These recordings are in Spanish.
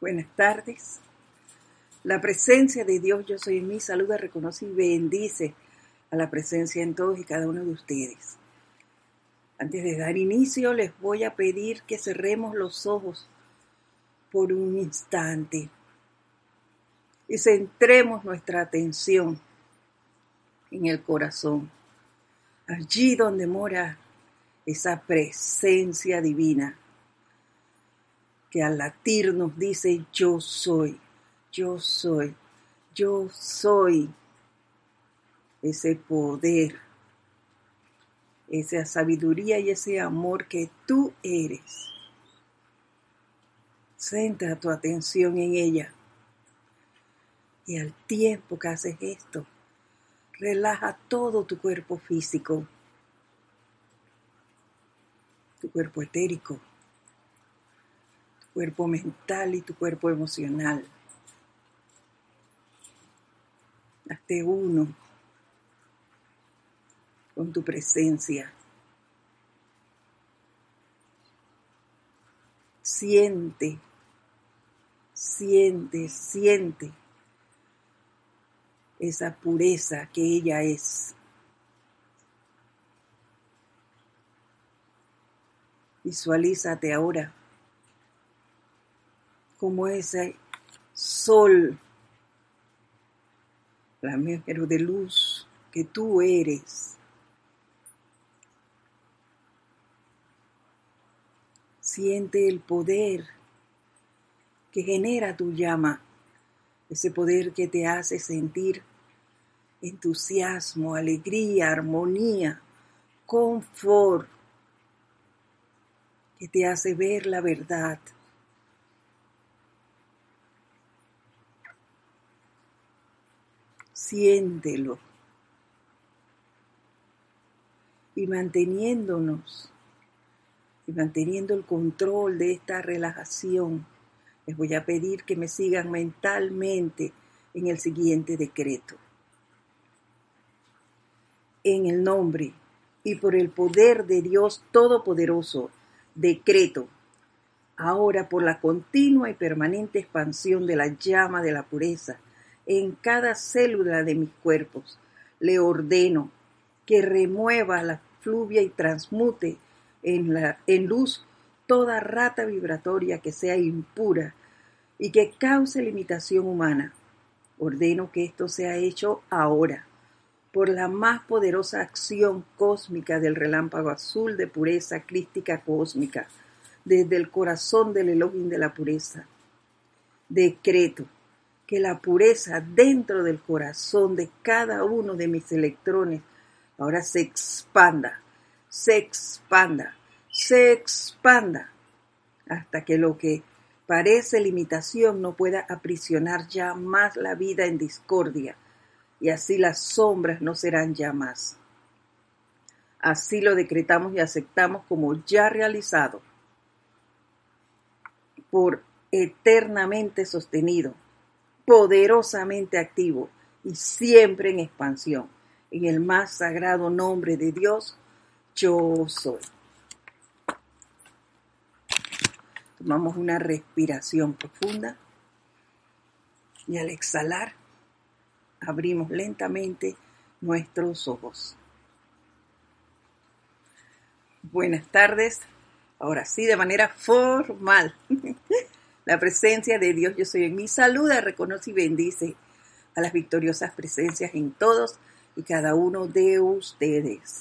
Buenas tardes. La presencia de Dios, yo soy en mí, saluda, reconoce y bendice a la presencia en todos y cada uno de ustedes. Antes de dar inicio, les voy a pedir que cerremos los ojos por un instante y centremos nuestra atención en el corazón, allí donde mora esa presencia divina que al latir nos dice yo soy, yo soy, yo soy ese poder, esa sabiduría y ese amor que tú eres. Centra tu atención en ella. Y al tiempo que haces esto, relaja todo tu cuerpo físico, tu cuerpo etérico, cuerpo mental y tu cuerpo emocional. Hazte uno con tu presencia. Siente, siente, siente esa pureza que ella es. Visualízate ahora como ese sol flamígero de luz que tú eres. Siente el poder que genera tu llama, ese poder que te hace sentir entusiasmo, alegría, armonía, confort, que te hace ver la verdad siéntelo. Y manteniéndonos y manteniendo el control de esta relajación, les voy a pedir que me sigan mentalmente en el siguiente decreto. En el nombre y por el poder de Dios Todopoderoso, decreto, ahora por la continua y permanente expansión de la llama de la pureza, en cada célula de mis cuerpos. Le ordeno que remueva la fluvia y transmute en, luz toda rata vibratoria que sea impura y que cause limitación humana. Ordeno que esto sea hecho ahora, por la más poderosa acción cósmica del relámpago azul de pureza crística cósmica, desde el corazón del Elohim de la pureza. Decreto que la pureza dentro del corazón de cada uno de mis electrones ahora se expanda, se expanda, se expanda, hasta que lo que parece limitación no pueda aprisionar ya más la vida en discordia, y así las sombras no serán ya más. Así lo decretamos y aceptamos como ya realizado, por eternamente sostenido poderosamente activo y siempre en expansión. En el más sagrado nombre de Dios, yo soy. Tomamos una respiración profunda y al exhalar abrimos lentamente nuestros ojos. Buenas tardes, ahora sí de manera formal. La presencia de Dios yo soy en mí saluda, reconoce y bendice a las victoriosas presencias en todos y cada uno de ustedes.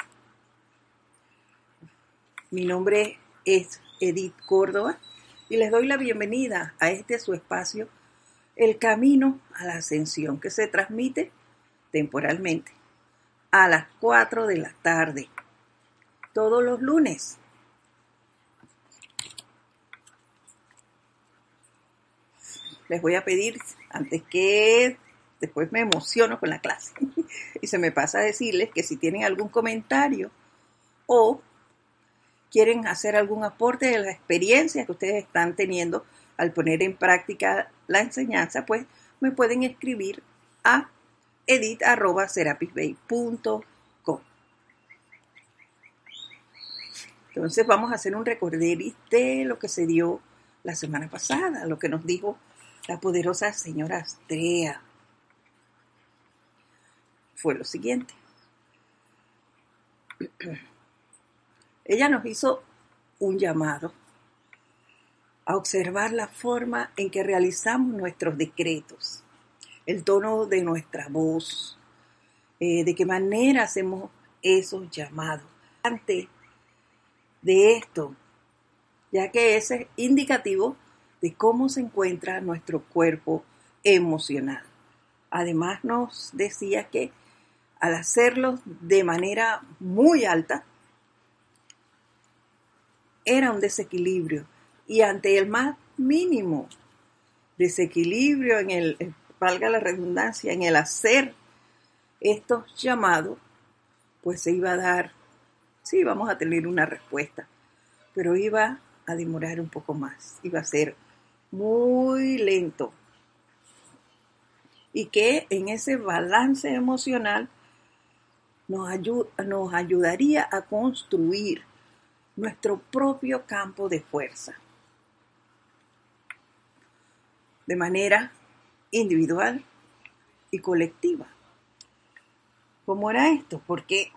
Mi nombre es Edith Córdoba y les doy la bienvenida a este su espacio, El Camino a la Ascensión, que se transmite temporalmente a las 4 de la tarde, todos los lunes les voy a pedir, antes que después me emociono con la clase, y se me pasa a decirles que si tienen algún comentario o quieren hacer algún aporte de la experiencia que ustedes están teniendo al poner en práctica la enseñanza, pues me pueden escribir a edit.serapisbay.com. Entonces vamos a hacer un recorderis de lo que se dio la semana pasada, lo que nos dijo la poderosa señora Astrea. Fue lo siguiente. Ella nos hizo un llamado a observar la forma en que realizamos nuestros decretos, el tono de nuestra voz, eh, de qué manera hacemos esos llamados. Antes de esto, ya que ese es indicativo de cómo se encuentra nuestro cuerpo emocional. Además nos decía que al hacerlo de manera muy alta, era un desequilibrio y ante el más mínimo desequilibrio en el, valga la redundancia, en el hacer estos llamados, pues se iba a dar, sí, vamos a tener una respuesta, pero iba a demorar un poco más, iba a ser muy lento. Y que en ese balance emocional nos, nos ayudaría a construir nuestro propio campo de fuerza. De manera individual y colectiva. ¿Cómo era esto? Porque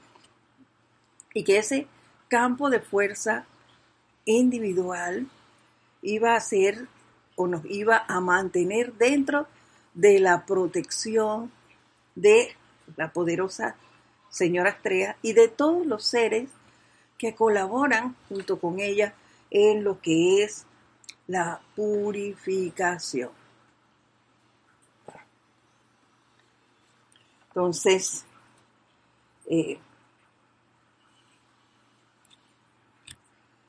y que ese campo de fuerza individual iba a ser o nos iba a mantener dentro de la protección de la poderosa señora Estrella y de todos los seres que colaboran junto con ella en lo que es la purificación. Entonces, eh,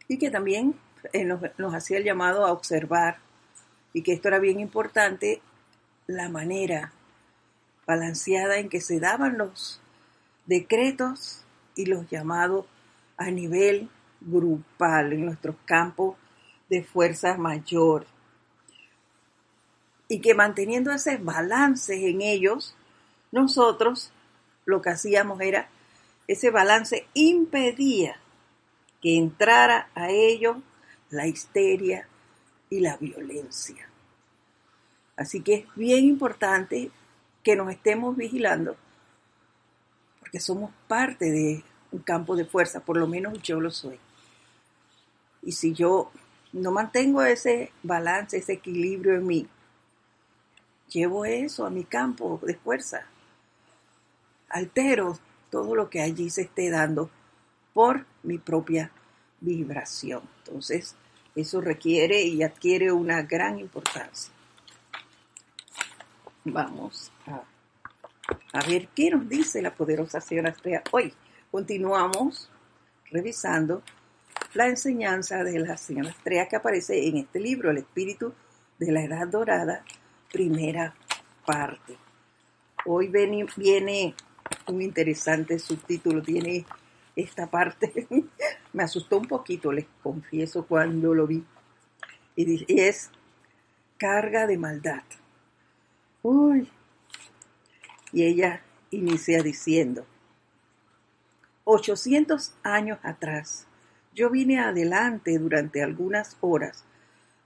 y que también nos hacía el llamado a observar, y que esto era bien importante, la manera balanceada en que se daban los decretos y los llamados a nivel grupal en nuestros campos de fuerza mayor. Y que manteniendo ese balance en ellos, nosotros lo que hacíamos era, ese balance impedía que entrara a ellos la histeria y la violencia. Así que es bien importante que nos estemos vigilando, porque somos parte de un campo de fuerza, por lo menos yo lo soy. Y si yo no mantengo ese balance, ese equilibrio en mí, llevo eso a mi campo de fuerza, altero todo lo que allí se esté dando por mi propia vibración. Entonces, eso requiere y adquiere una gran importancia. Vamos a, ver qué nos dice la poderosa señora Estrella hoy. Continuamos revisando la enseñanza de la señora Estrella que aparece en este libro, El Espíritu de la Edad Dorada, primera parte. Hoy viene un interesante subtítulo, tiene esta parte, me asustó un poquito, les confieso, cuando lo vi. Y es carga de maldad. Uy. Y ella inicia diciendo, 800 años atrás, yo vine adelante durante algunas horas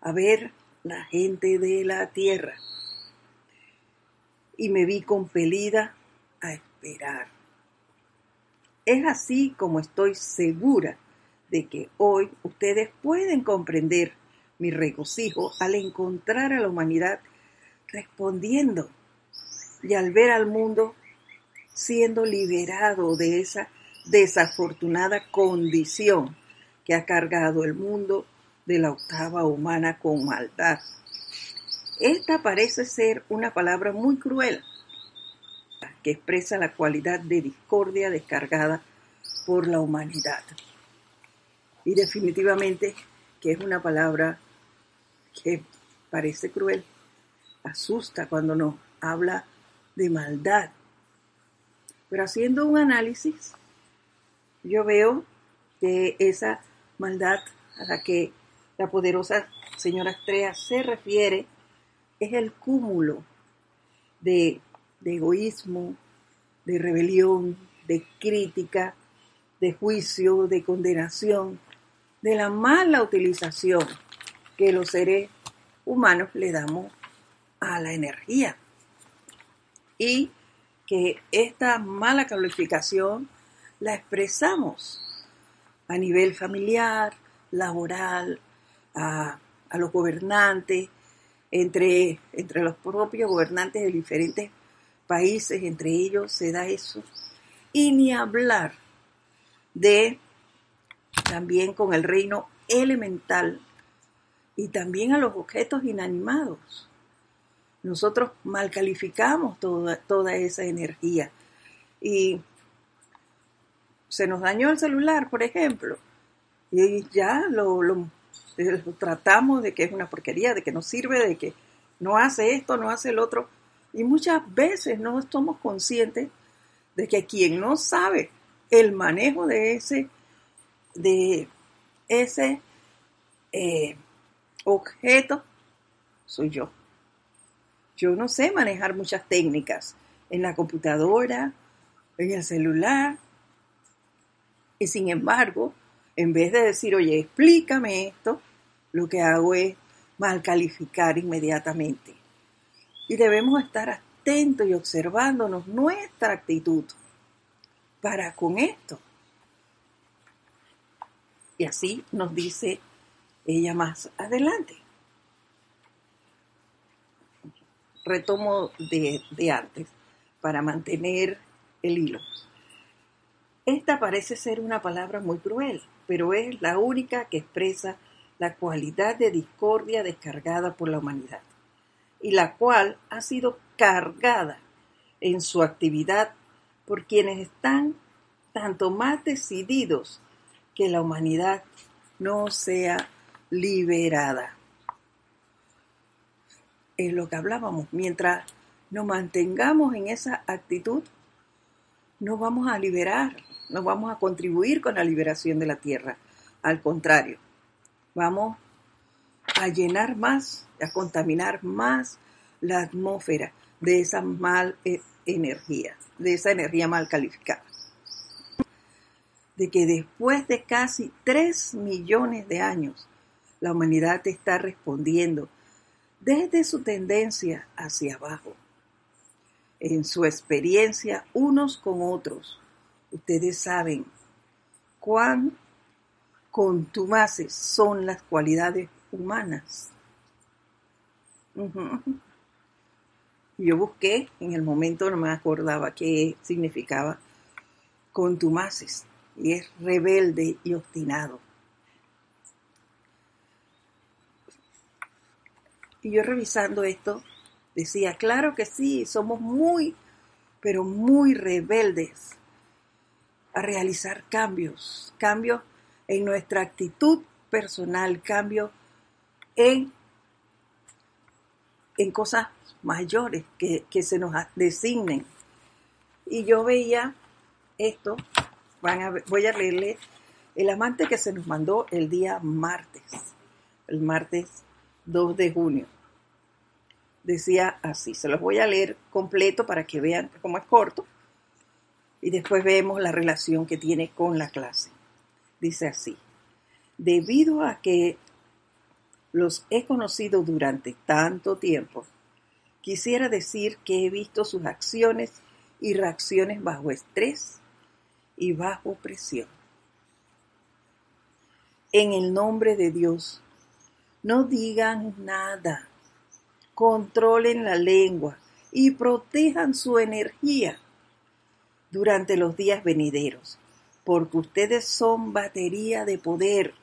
a ver la gente de la tierra y me vi compelida a esperar. Es así como estoy segura de que hoy ustedes pueden comprender mi regocijo al encontrar a la humanidad respondiendo y al ver al mundo siendo liberado de esa desafortunada condición que ha cargado el mundo de la octava humana con maldad. Esta parece ser una palabra muy cruel que expresa la cualidad de discordia descargada por la humanidad. Y definitivamente que es una palabra que parece cruel, asusta cuando nos habla de maldad. Pero haciendo un análisis, yo veo que esa maldad a la que la poderosa señora Estrella se refiere es el cúmulo de, de egoísmo, de rebelión, de crítica, de juicio, de condenación, de la mala utilización que los seres humanos le damos a la energía. Y que esta mala calificación la expresamos a nivel familiar, laboral, a, los gobernantes, entre, entre los propios gobernantes de diferentes países, entre ellos se da eso. Y ni hablar de también con el reino elemental y también a los objetos inanimados. Nosotros mal calificamos toda, toda esa energía. Y se nos dañó el celular, por ejemplo, y ya lo, lo, tratamos de que es una porquería, de que no sirve, de que no hace esto, no hace el otro. Y muchas veces no somos conscientes de que quien no sabe el manejo de ese, de ese eh, objeto soy yo. Yo no sé manejar muchas técnicas en la computadora, en el celular. Y sin embargo, en vez de decir, oye, explícame esto, lo que hago es mal calificar inmediatamente. Y debemos estar atentos y observándonos nuestra actitud para con esto. Y así nos dice ella más adelante. Retomo de, antes para mantener el hilo. Esta parece ser una palabra muy cruel, pero es la única que expresa la cualidad de discordia descargada por la humanidad, y la cual ha sido cargada en su actividad por quienes están tanto más decididos que la humanidad no sea liberada. Es lo que hablábamos. Mientras nos mantengamos en esa actitud, no vamos a liberar, no vamos a contribuir con la liberación de la tierra. Al contrario, vamos a llenar más, a contaminar más la atmósfera de esa mal eh, energía, de esa energía mal calificada de que después de casi 3 millones de años, la humanidad está respondiendo desde su tendencia hacia abajo. En su experiencia unos con otros, ustedes saben cuán contumaces son las cualidades humanas. Yo busqué, en el momento no me acordaba qué significaba contumaces y es rebelde y obstinado. Y yo revisando esto, decía, claro que sí, somos muy, pero muy rebeldes a realizar cambios, cambios en nuestra actitud personal, cambios en, en cosas mayores que, que se nos designen. Y yo veía esto voy a leerle el amante que se nos mandó el día martes, el martes 2 de junio. Decía así, se los voy a leer completo para que vean cómo es corto y después vemos la relación que tiene con la clase. Dice así, debido a que los he conocido durante tanto tiempo, quisiera decir que he visto sus acciones y reacciones bajo estrés y bajo presión. En el nombre de Dios, no digan nada, controlen la lengua y protejan su energía durante los días venideros, porque ustedes son batería de poder.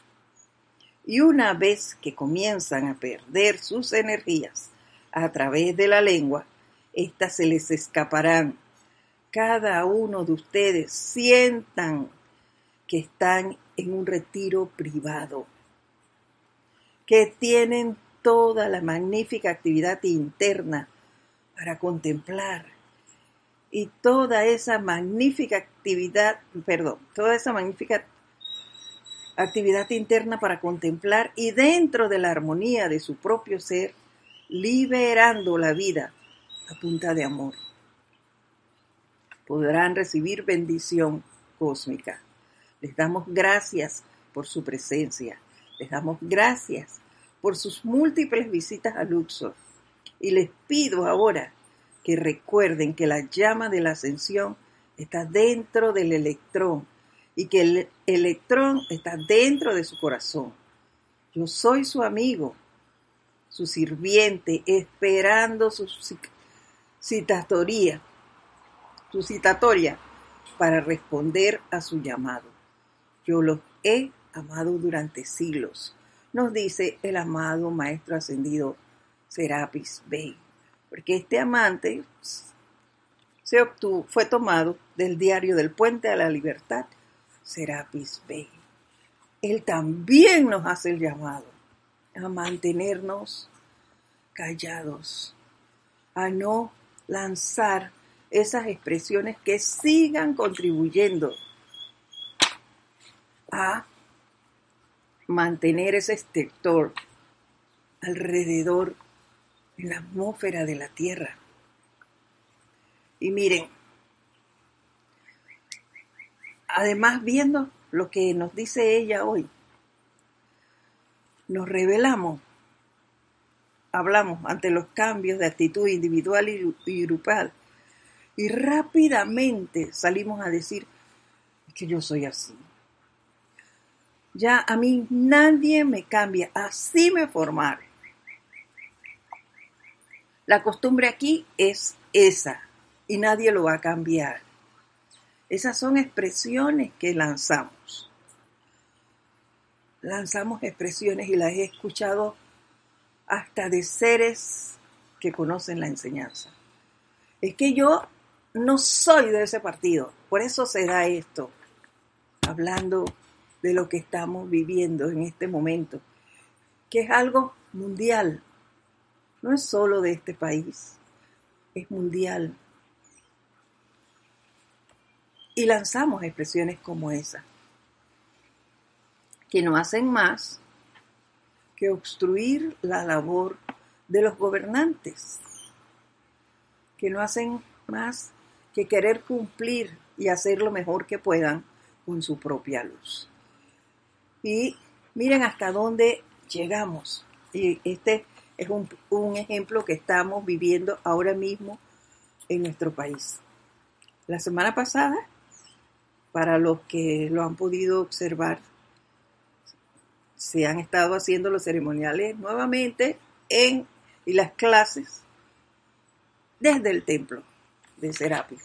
Y una vez que comienzan a perder sus energías a través de la lengua, éstas se les escaparán cada uno de ustedes sientan que están en un retiro privado, que tienen toda la magnífica actividad interna para contemplar y toda esa magnífica actividad, perdón, toda esa magnífica actividad interna para contemplar y dentro de la armonía de su propio ser, liberando la vida a punta de amor podrán recibir bendición cósmica. Les damos gracias por su presencia. Les damos gracias por sus múltiples visitas a Luxor. Y les pido ahora que recuerden que la llama de la ascensión está dentro del electrón y que el electrón está dentro de su corazón. Yo soy su amigo, su sirviente, esperando su citatoria, su citatoria para responder a su llamado. Yo los he amado durante siglos, nos dice el amado Maestro Ascendido Serapis Bey, porque este amante fue tomado del diario del Puente a la Libertad, Serapis Bey. Él también nos hace el llamado a mantenernos callados, a no lanzar esas expresiones que sigan contribuyendo a mantener ese sector alrededor en la atmósfera de la Tierra. Y miren, además viendo lo que nos dice ella hoy, nos revelamos, hablamos ante los cambios de actitud individual y, grupal y rápidamente salimos a decir que yo soy así. Ya a mí nadie me cambia, así me formaron. La costumbre aquí es esa y nadie lo va a cambiar. Esas son expresiones que lanzamos. Lanzamos expresiones y las he escuchado hasta de seres que conocen la enseñanza. Es que yo no soy de ese partido, por eso se da esto, hablando de lo que estamos viviendo en este momento, que es algo mundial, no es solo de este país, es mundial. Y lanzamos expresiones como esa, que no hacen más que obstruir la labor de los gobernantes, que no hacen más que querer cumplir y hacer lo mejor que puedan con su propia luz. Y miren hasta dónde llegamos. Y este es un, un ejemplo que estamos viviendo ahora mismo en nuestro país. La semana pasada para los que lo han podido observar, se han estado haciendo los ceremoniales nuevamente en y las clases desde el templo de Serapis.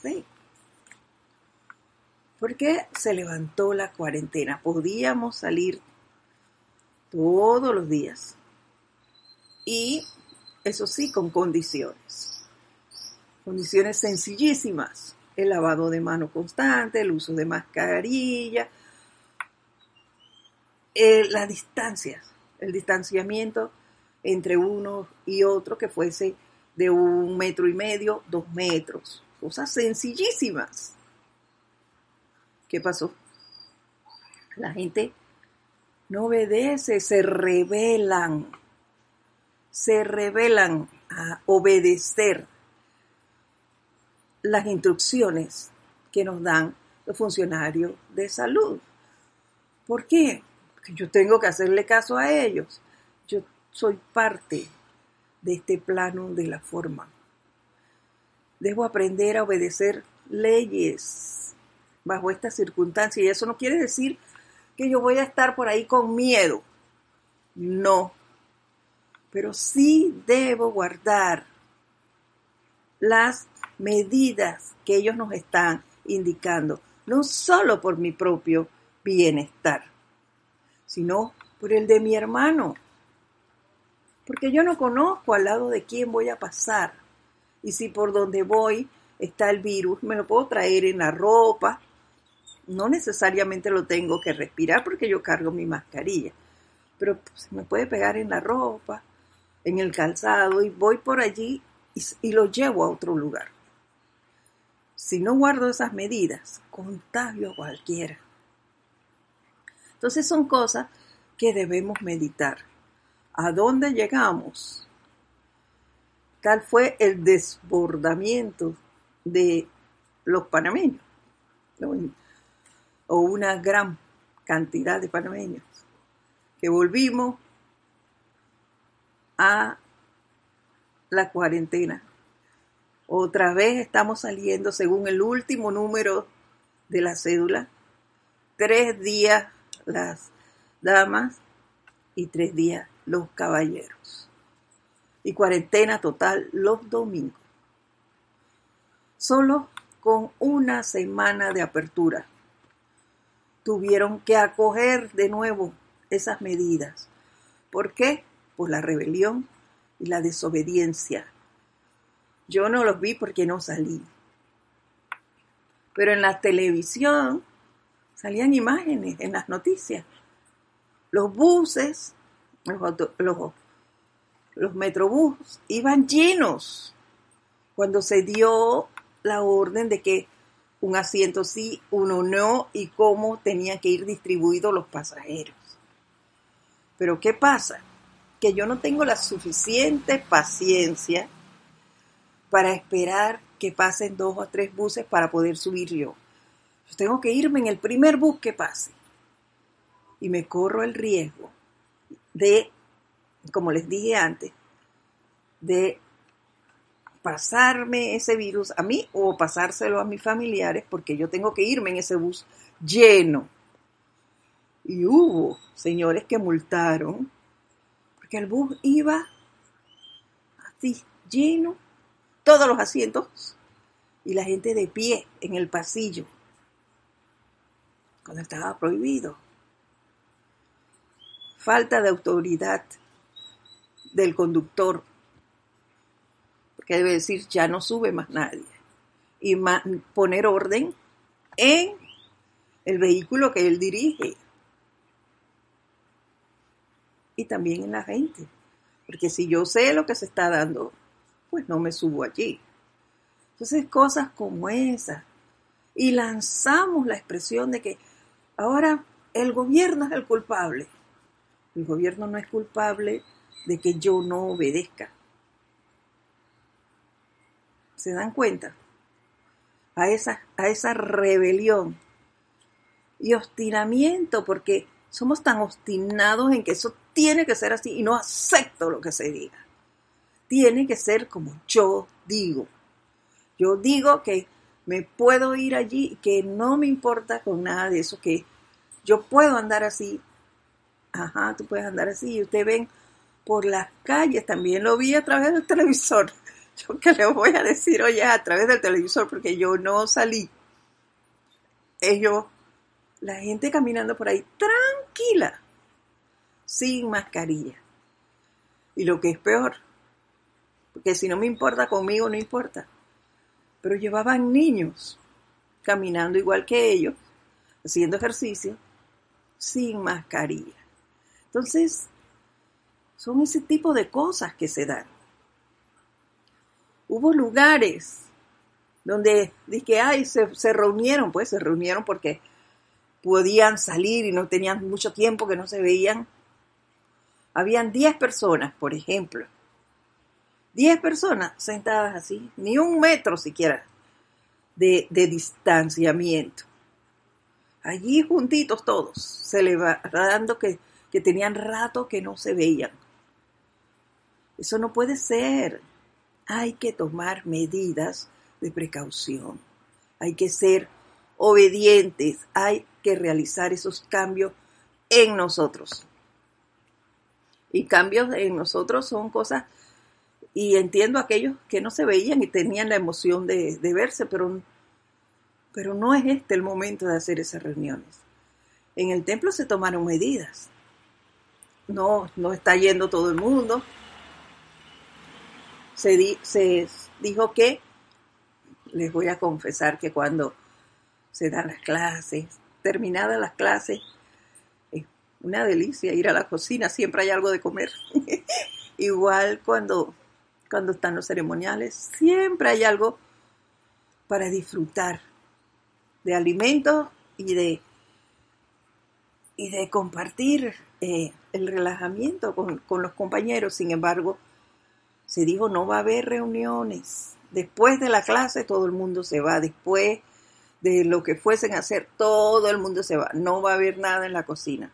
Porque se levantó la cuarentena. Podíamos salir todos los días. Y eso sí, con condiciones. Condiciones sencillísimas el lavado de mano constante, el uso de mascarilla, eh, las distancias, el distanciamiento entre uno y otro que fuese de un metro y medio, dos metros, cosas sencillísimas. ¿Qué pasó? La gente no obedece, se rebelan, se rebelan a obedecer las instrucciones que nos dan los funcionarios de salud. ¿Por qué? Porque yo tengo que hacerle caso a ellos. Yo soy parte de este plano de la forma. Debo aprender a obedecer leyes bajo estas circunstancias. Y eso no quiere decir que yo voy a estar por ahí con miedo. No. Pero sí debo guardar las medidas que ellos nos están indicando, no solo por mi propio bienestar, sino por el de mi hermano. Porque yo no conozco al lado de quién voy a pasar. Y si por donde voy está el virus, me lo puedo traer en la ropa. No necesariamente lo tengo que respirar porque yo cargo mi mascarilla. Pero se me puede pegar en la ropa, en el calzado y voy por allí y, lo llevo a otro lugar. Si no guardo esas medidas, contagio a cualquiera. Entonces son cosas que debemos meditar. ¿A dónde llegamos? Tal fue el desbordamiento de los panameños, o una gran cantidad de panameños, que volvimos a la cuarentena. Otra vez estamos saliendo, según el último número de la cédula, tres días las damas y tres días los caballeros. Y cuarentena total los domingos. Solo con una semana de apertura tuvieron que acoger de nuevo esas medidas. ¿Por qué? Por la rebelión y la desobediencia. Yo no los vi porque no salí. Pero en la televisión salían imágenes, en las noticias. Los buses, los, los, metrobús iban llenos cuando se dio la orden de que un asiento sí, uno no, y cómo tenían que ir distribuidos los pasajeros. Pero ¿qué pasa? Que yo no tengo la suficiente paciencia para esperar que pasen dos o tres buses para poder subir yo. Yo tengo que irme en el primer bus que pase. Y me corro el riesgo de, como les dije antes, de pasarme ese virus a mí o pasárselo a mis familiares porque yo tengo que irme en ese bus lleno. Y hubo señores que multaron porque el bus iba así lleno, todos los asientos y la gente de pie en el pasillo cuando estaba prohibido. Falta de autoridad del conductor que debe decir ya no sube más nadie, y poner orden en el vehículo que él dirige y también en la gente, porque si yo sé lo que se está dando, pues no me subo allí. Entonces cosas como esas, y lanzamos la expresión de que ahora el gobierno es el culpable. El gobierno no es culpable de que yo no obedezca. ¿Se dan cuenta? A esa, a esa rebelión y obstinamiento, porque somos tan obstinados en que eso tiene que ser así y no acepto lo que se diga. Tiene que ser como yo digo. Yo digo que me puedo ir allí y que no me importa con nada de eso, que yo puedo andar así. Ajá, tú puedes andar así. Y ustedes ven por las calles, también lo vi a través del televisor yo que les voy a decir, oye, a través del televisor, porque yo no salí. Ellos, la gente caminando por ahí tranquila, sin mascarilla. Y lo que es peor, porque si no me importa conmigo, no importa. Pero llevaban niños caminando igual que ellos, haciendo ejercicio, sin mascarilla. Entonces, son ese tipo de cosas que se dan hubo lugares donde dije, ay, se, se reunieron, pues se reunieron porque podían salir y no tenían mucho tiempo que no se veían. Habían 10 personas, por ejemplo. 10 personas sentadas así, ni un metro siquiera de, de distanciamiento. Allí juntitos todos, celebrando que, que tenían rato que no se veían. Eso no puede ser hay que tomar medidas de precaución. Hay que ser obedientes, hay que realizar esos cambios en nosotros. Y cambios en nosotros son cosas, y entiendo aquellos que no se veían y tenían la emoción de, verse, pero, pero no es este el momento de hacer esas reuniones. En el templo se tomaron medidas. No, no está yendo todo el mundo, se, dijo que, les voy a confesar que cuando se dan las clases, terminadas las clases, es una delicia ir a la cocina, siempre hay algo de comer. Igual cuando, cuando están los ceremoniales, siempre hay algo para disfrutar de alimentos y de, y de compartir eh, el relajamiento con, con los compañeros. Sin embargo, se dijo no va a haber reuniones. Después de la clase todo el mundo se va. Después de lo que fuesen a hacer, todo el mundo se va. No va a haber nada en la cocina.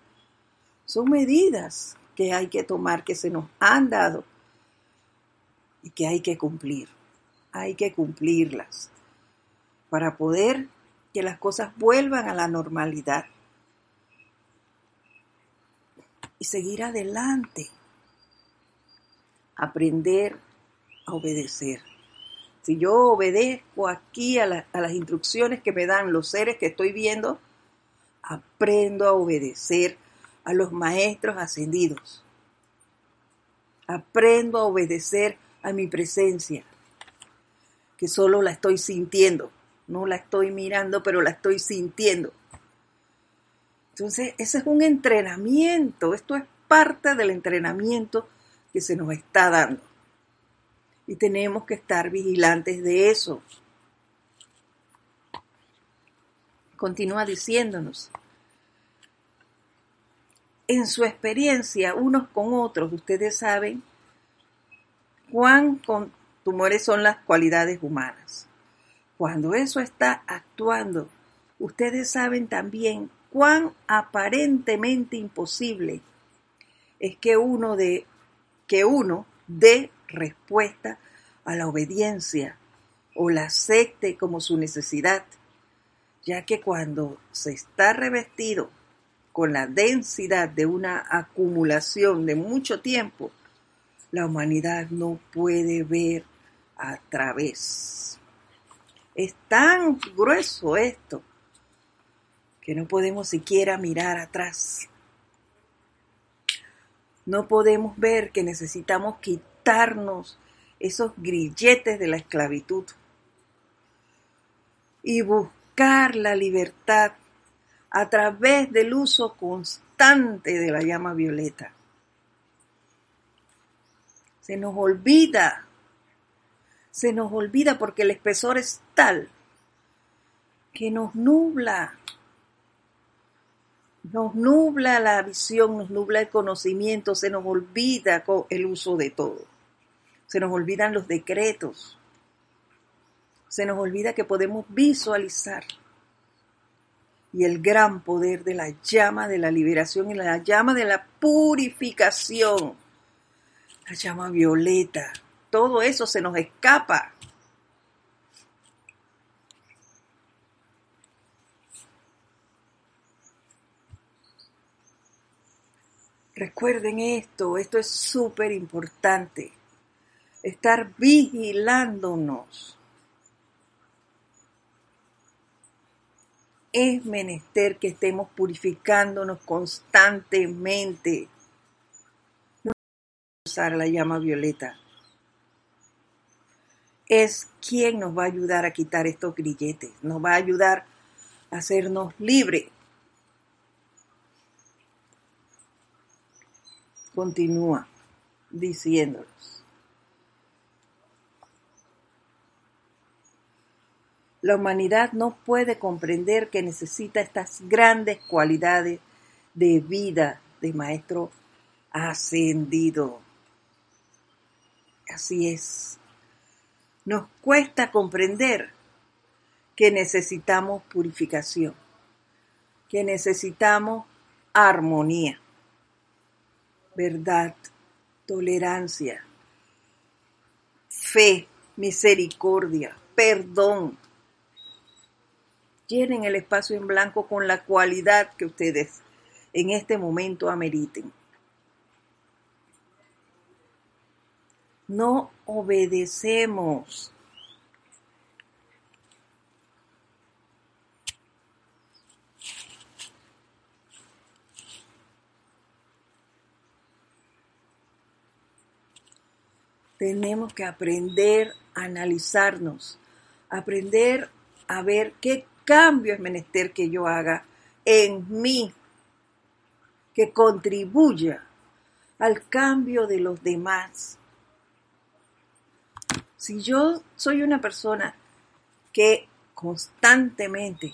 Son medidas que hay que tomar, que se nos han dado y que hay que cumplir. Hay que cumplirlas para poder que las cosas vuelvan a la normalidad y seguir adelante. Aprender a obedecer. Si yo obedezco aquí a, a, las instrucciones que me dan los seres que estoy viendo, aprendo a obedecer a los maestros ascendidos. Aprendo a obedecer a mi presencia, que solo la estoy sintiendo. No la estoy mirando, pero la estoy sintiendo. Entonces, ese es un entrenamiento. Esto es parte del entrenamiento que se nos está dando. Y tenemos que estar vigilantes de eso. Continúa diciéndonos. En su experiencia, unos con otros, ustedes saben cuán tumores son las cualidades humanas. Cuando eso está actuando, ustedes saben también cuán aparentemente imposible es que uno de que uno dé respuesta a la obediencia o la acepte como su necesidad, ya que cuando se está revestido con la densidad de una acumulación de mucho tiempo, la humanidad no puede ver a través. Es tan grueso esto que no podemos siquiera mirar atrás. No podemos ver que necesitamos quitarnos esos grilletes de la esclavitud y buscar la libertad a través del uso constante de la llama violeta. Se nos olvida, se nos olvida porque el espesor es tal que nos nubla, nos nubla la visión, nos nubla el conocimiento, se nos olvida el uso de todo. Se nos olvidan los decretos. Se nos olvida que podemos visualizar. Y el gran poder de la llama de la liberación y la llama de la purificación. La llama violeta. Todo eso se nos escapa. Recuerden esto, esto es súper importante. Estar vigilándonos. Es menester que estemos purificándonos constantemente. No usar la llama violeta. Es quien nos va a ayudar a quitar estos grilletes, nos va a ayudar a hacernos libres continúa diciéndonos. La humanidad no puede comprender que necesita estas grandes cualidades de vida de maestro ascendido. Así es. Nos cuesta comprender que necesitamos purificación, que necesitamos armonía verdad, tolerancia, fe, misericordia, perdón. Llenen el espacio en blanco con la cualidad que ustedes en este momento ameriten. No obedecemos tenemos que aprender a analizarnos, aprender a ver qué cambio es menester que yo haga en mí, que contribuya al cambio de los demás. Si yo soy una persona que constantemente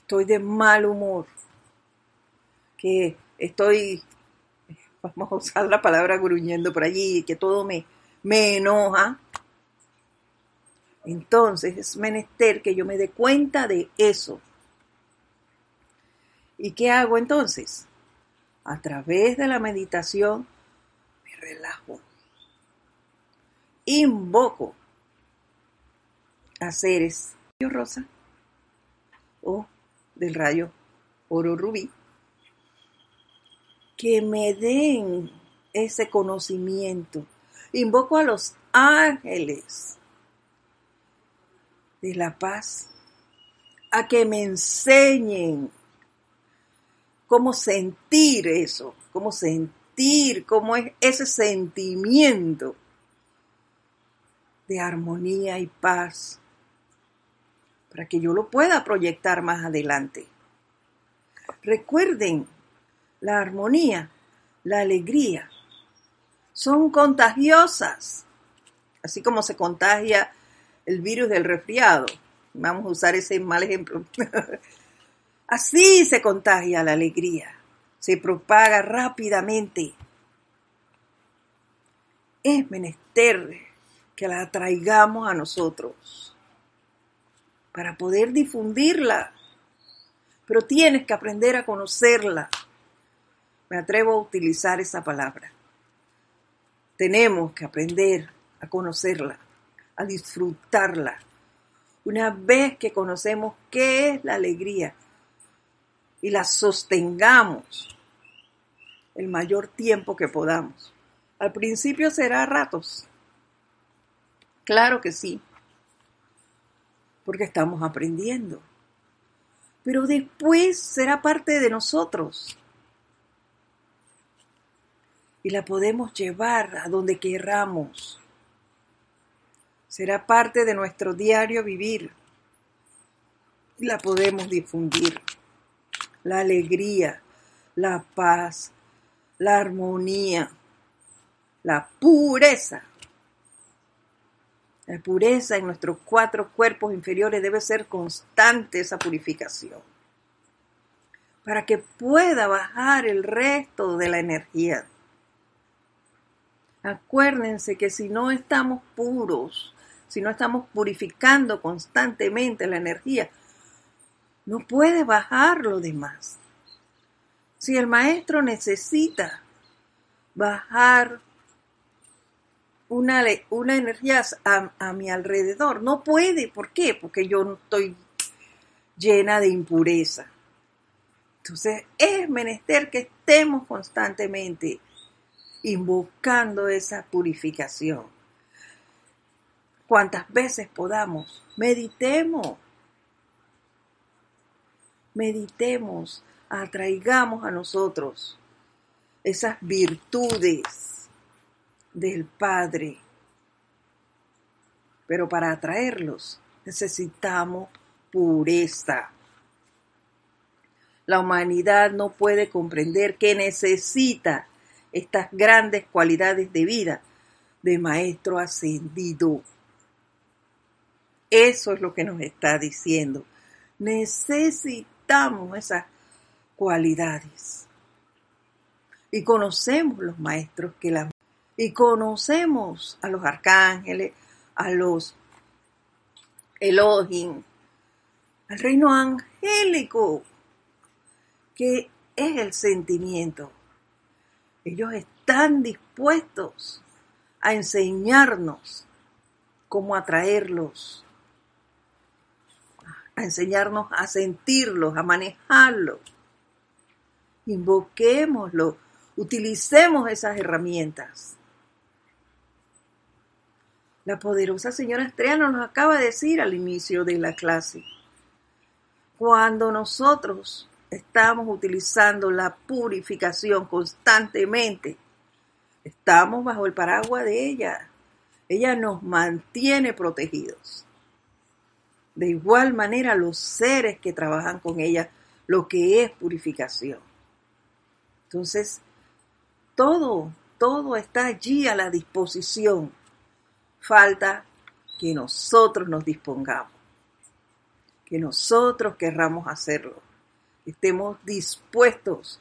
estoy de mal humor, que estoy vamos a usar la palabra gruñendo por allí, que todo me, me enoja, entonces es menester que yo me dé cuenta de eso. ¿Y qué hago entonces? A través de la meditación me relajo. invoco a seres rosa o del rayo oro rubí que me den ese conocimiento. Invoco a los ángeles de la paz a que me enseñen cómo sentir eso, cómo sentir, cómo es ese sentimiento de armonía y paz, para que yo lo pueda proyectar más adelante. Recuerden, la armonía, la alegría, son contagiosas, así como se contagia el virus del resfriado. Vamos a usar ese mal ejemplo. Así se contagia la alegría, se propaga rápidamente. Es menester que la atraigamos a nosotros para poder difundirla. Pero tienes que aprender a conocerla. Me atrevo a utilizar esa palabra. Tenemos que aprender a conocerla, a disfrutarla. Una vez que conocemos qué es la alegría y la sostengamos el mayor tiempo que podamos. Al principio será ratos, Claro que sí, porque estamos aprendiendo. Pero después será parte de nosotros. Y la podemos llevar a donde querramos. Será parte de nuestro diario vivir. Y la podemos difundir. La alegría, la paz, la armonía, la pureza la pureza en nuestros cuatro cuerpos inferiores debe ser constante esa purificación para que pueda bajar el resto de la energía. Acuérdense que si no estamos puros, si no estamos purificando constantemente la energía, no puede bajar lo demás. Si el maestro necesita bajar una, una energía a, mi alrededor. No puede. ¿Por qué? Porque yo no estoy llena de impureza. Entonces es menester que estemos constantemente invocando esa purificación. Cuantas veces podamos, meditemos. Meditemos, atraigamos a nosotros esas virtudes del Padre. Pero para atraerlos necesitamos pureza. La humanidad no puede comprender que necesita estas grandes cualidades de vida de maestro ascendido. Eso es lo que nos está diciendo. Necesitamos esas cualidades. Y conocemos los maestros que las y conocemos a los arcángeles, a los Elohim, al reino angélico, que es el sentimiento. Ellos están dispuestos a enseñarnos cómo atraerlos, a enseñarnos a sentirlos, a manejarlos. Invoquémoslo, utilicemos esas herramientas. La poderosa señora Estrella nos acaba de decir al inicio de la clase. Cuando nosotros estamos utilizando la purificación constantemente, estamos bajo el paraguas de ella. Ella nos mantiene protegidos. De igual manera, los seres que trabajan con ella, lo que es purificación. Entonces, todo, todo está allí a la disposición Falta que nosotros nos dispongamos, que nosotros querramos hacerlo, estemos dispuestos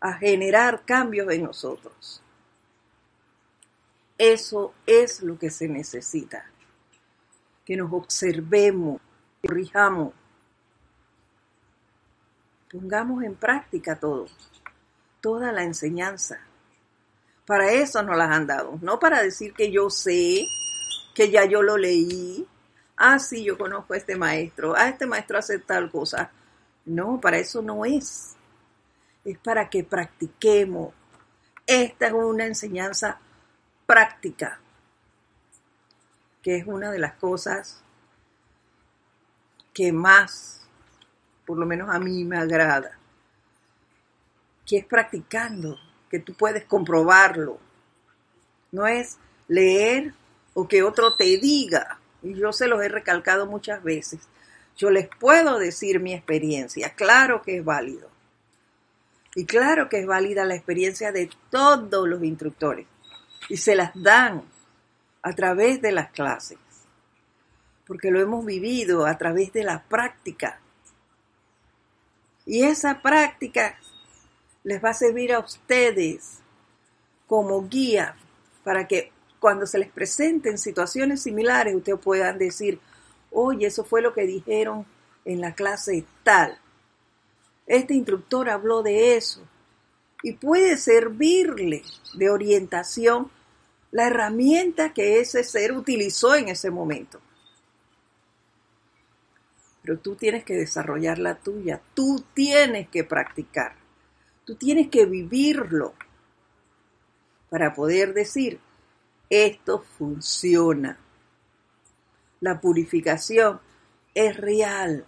a generar cambios en nosotros. Eso es lo que se necesita, que nos observemos, corrijamos, pongamos en práctica todo, toda la enseñanza. Para eso nos las han dado, no para decir que yo sé que ya yo lo leí. Ah, sí, yo conozco a este maestro. Ah, este maestro hace tal cosa. No, para eso no es. Es para que practiquemos. Esta es una enseñanza práctica, que es una de las cosas que más, por lo menos a mí, me agrada. Que es practicando, que tú puedes comprobarlo. No es leer o que otro te diga. Y yo se los he recalcado muchas veces. Yo les puedo decir mi experiencia. Claro que es válido. Y claro que es válida la experiencia de todos los instructores. Y se las dan a través de las clases. Porque lo hemos vivido a través de la práctica. Y esa práctica les va a servir a ustedes como guía para que cuando se les presenten situaciones similares ustedes puedan decir, oye, eso fue lo que dijeron en la clase tal. Este instructor habló de eso y puede servirle de orientación la herramienta que ese ser utilizó en ese momento. Pero tú tienes que desarrollar la tuya, tú tienes que practicar, tú tienes que vivirlo para poder decir, esto funciona. La purificación es real.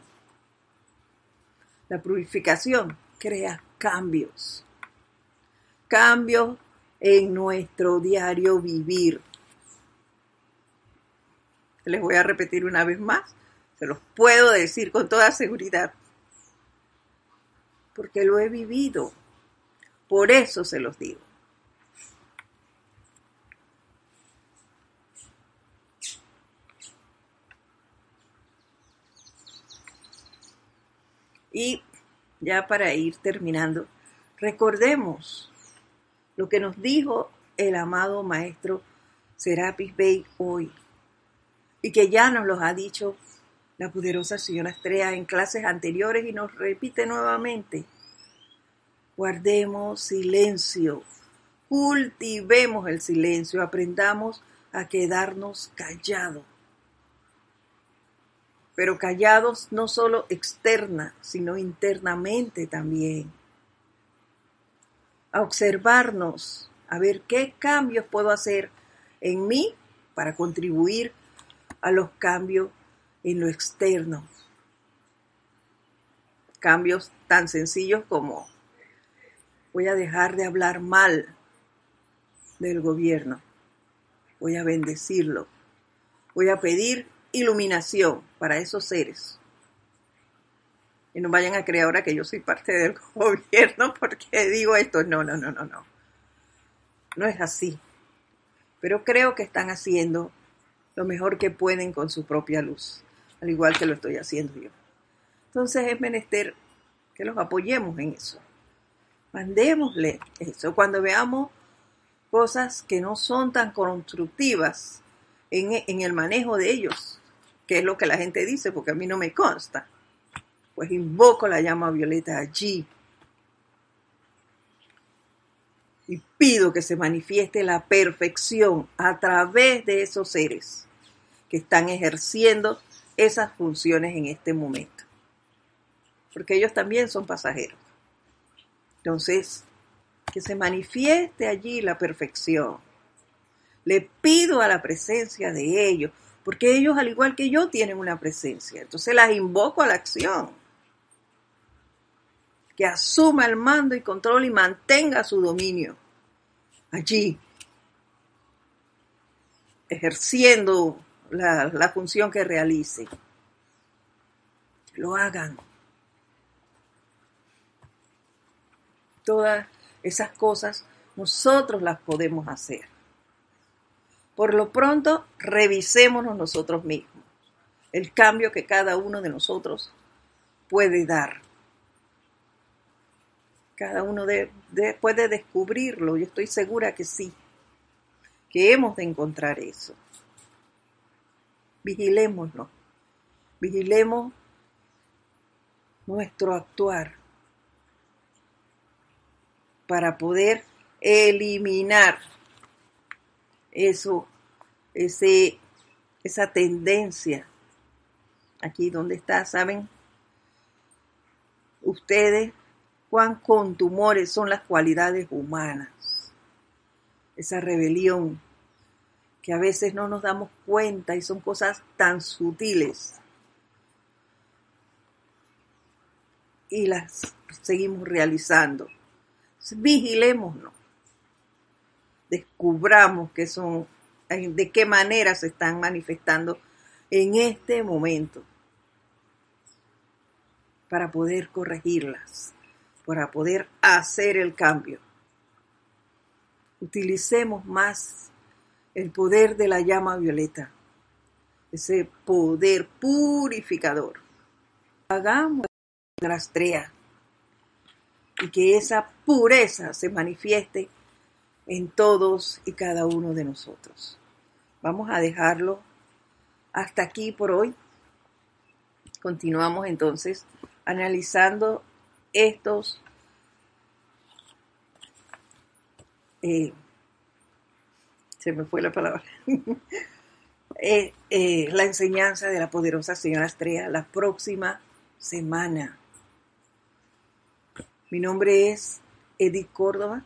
La purificación crea cambios. Cambios en nuestro diario vivir. Les voy a repetir una vez más. Se los puedo decir con toda seguridad. Porque lo he vivido. Por eso se los digo. Y ya para ir terminando, recordemos lo que nos dijo el amado maestro Serapis Bey hoy y que ya nos lo ha dicho la poderosa señora Estrella en clases anteriores y nos repite nuevamente. Guardemos silencio, cultivemos el silencio, aprendamos a quedarnos callados pero callados no solo externa, sino internamente también. A observarnos, a ver qué cambios puedo hacer en mí para contribuir a los cambios en lo externo. Cambios tan sencillos como voy a dejar de hablar mal del gobierno, voy a bendecirlo, voy a pedir iluminación para esos seres. Y no vayan a creer ahora que yo soy parte del gobierno porque digo esto. No, no, no, no, no. No es así. Pero creo que están haciendo lo mejor que pueden con su propia luz, al igual que lo estoy haciendo yo. Entonces es menester que los apoyemos en eso. Mandémosle eso. Cuando veamos cosas que no son tan constructivas en, en el manejo de ellos, que es lo que la gente dice, porque a mí no me consta. Pues invoco la llama violeta allí y pido que se manifieste la perfección a través de esos seres que están ejerciendo esas funciones en este momento. Porque ellos también son pasajeros. Entonces, que se manifieste allí la perfección. Le pido a la presencia de ellos porque ellos, al igual que yo, tienen una presencia. Entonces las invoco a la acción. Que asuma el mando y control y mantenga su dominio allí, ejerciendo la, función que realice. Lo hagan. Todas esas cosas nosotros las podemos hacer. Por lo pronto, revisémonos nosotros mismos, el cambio que cada uno de nosotros puede dar. Cada uno puede descubrirlo, yo estoy segura que sí, que hemos de encontrar eso. Vigilémoslo, vigilemos nuestro actuar para poder eliminar eso, ese esa tendencia. Aquí donde está, ¿saben? Ustedes, cuán con tumores son las cualidades humanas. Esa rebelión que a veces no nos damos cuenta y son cosas tan sutiles. Y las seguimos realizando. Vigilémonos. Descubramos que son de qué manera se están manifestando en este momento para poder corregirlas, para poder hacer el cambio. Utilicemos más el poder de la llama violeta, ese poder purificador. Hagamos la estrella y que esa pureza se manifieste en todos y cada uno de nosotros. Vamos a dejarlo hasta aquí por hoy. Continuamos entonces analizando estos eh, se me fue la palabra eh, eh, la enseñanza de la poderosa señora Estrella la próxima semana mi nombre es Edith Córdoba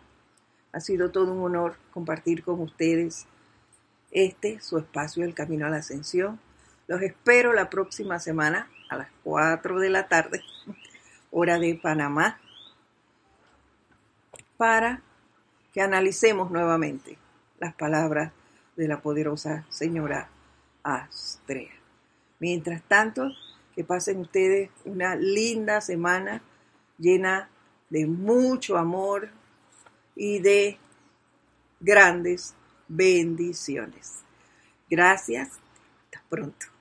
ha sido todo un honor compartir con ustedes este, su espacio El Camino a la Ascensión. Los espero la próxima semana a las 4 de la tarde, hora de Panamá, para que analicemos nuevamente las palabras de la poderosa señora Astrea. Mientras tanto, que pasen ustedes una linda semana llena de mucho amor y de grandes bendiciones. Gracias. Hasta pronto.